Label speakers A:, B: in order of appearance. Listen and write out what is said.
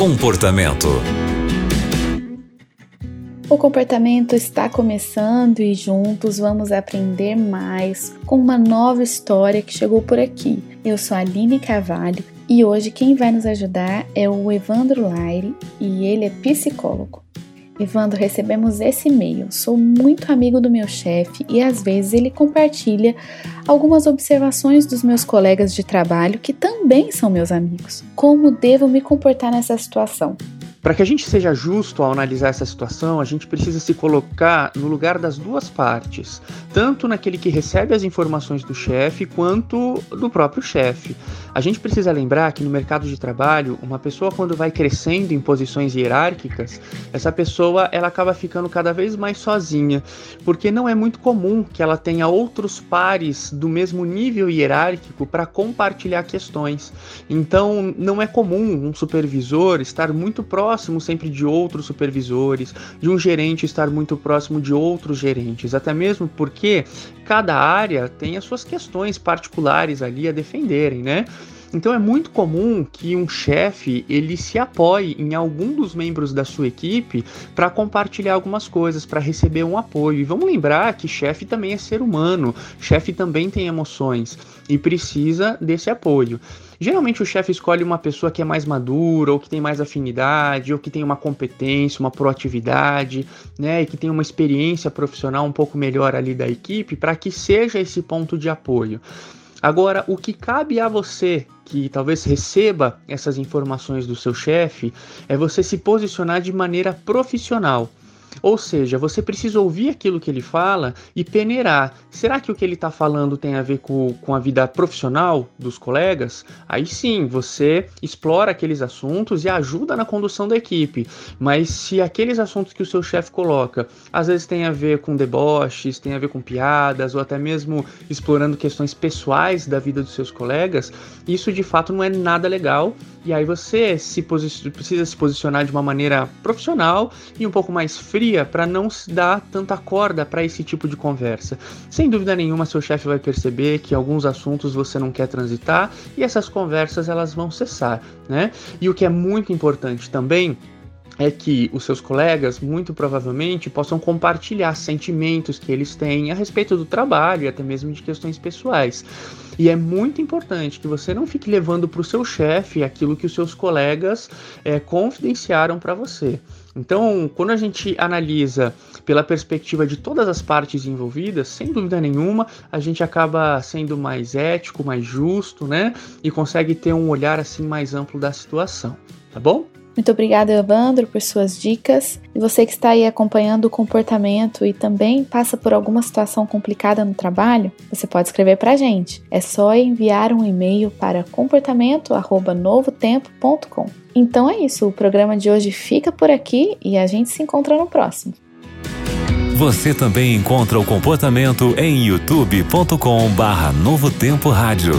A: Comportamento.
B: O comportamento está começando e juntos vamos aprender mais com uma nova história que chegou por aqui. Eu sou a Aline Carvalho e hoje quem vai nos ajudar é o Evandro Laire e ele é psicólogo. Evandro, recebemos esse e-mail. Sou muito amigo do meu chefe e às vezes ele compartilha algumas observações dos meus colegas de trabalho que também são meus amigos. Como devo me comportar nessa situação?
C: Para que a gente seja justo ao analisar essa situação, a gente precisa se colocar no lugar das duas partes, tanto naquele que recebe as informações do chefe quanto do próprio chefe. A gente precisa lembrar que no mercado de trabalho, uma pessoa quando vai crescendo em posições hierárquicas, essa pessoa ela acaba ficando cada vez mais sozinha, porque não é muito comum que ela tenha outros pares do mesmo nível hierárquico para compartilhar questões. Então, não é comum um supervisor estar muito próximo próximo sempre de outros supervisores, de um gerente estar muito próximo de outros gerentes, até mesmo porque cada área tem as suas questões particulares ali a defenderem, né? Então é muito comum que um chefe ele se apoie em algum dos membros da sua equipe para compartilhar algumas coisas, para receber um apoio. E vamos lembrar que chefe também é ser humano, chefe também tem emoções e precisa desse apoio. Geralmente o chefe escolhe uma pessoa que é mais madura, ou que tem mais afinidade, ou que tem uma competência, uma proatividade, né, e que tem uma experiência profissional um pouco melhor ali da equipe, para que seja esse ponto de apoio. Agora, o que cabe a você que talvez receba essas informações do seu chefe é você se posicionar de maneira profissional. Ou seja, você precisa ouvir aquilo que ele fala e peneirar. Será que o que ele está falando tem a ver com, com a vida profissional dos colegas? Aí sim, você explora aqueles assuntos e ajuda na condução da equipe. Mas se aqueles assuntos que o seu chefe coloca, às vezes tem a ver com deboches, tem a ver com piadas, ou até mesmo explorando questões pessoais da vida dos seus colegas, isso de fato não é nada legal. E aí você se precisa se posicionar de uma maneira profissional e um pouco mais fria para não se dar tanta corda para esse tipo de conversa. Sem dúvida nenhuma, seu chefe vai perceber que alguns assuntos você não quer transitar e essas conversas elas vão cessar, né? E o que é muito importante também é que os seus colegas, muito provavelmente, possam compartilhar sentimentos que eles têm a respeito do trabalho e até mesmo de questões pessoais. E é muito importante que você não fique levando para o seu chefe aquilo que os seus colegas é, confidenciaram para você. Então, quando a gente analisa pela perspectiva de todas as partes envolvidas, sem dúvida nenhuma, a gente acaba sendo mais ético, mais justo, né? E consegue ter um olhar assim mais amplo da situação, tá bom?
B: Muito obrigada, Evandro, por suas dicas. E você que está aí acompanhando o comportamento e também passa por alguma situação complicada no trabalho, você pode escrever para a gente. É só enviar um e-mail para comportamento@novotempo.com. Então é isso, o programa de hoje fica por aqui e a gente se encontra no próximo.
A: Você também encontra o comportamento em youtube.com/novotempo rádio.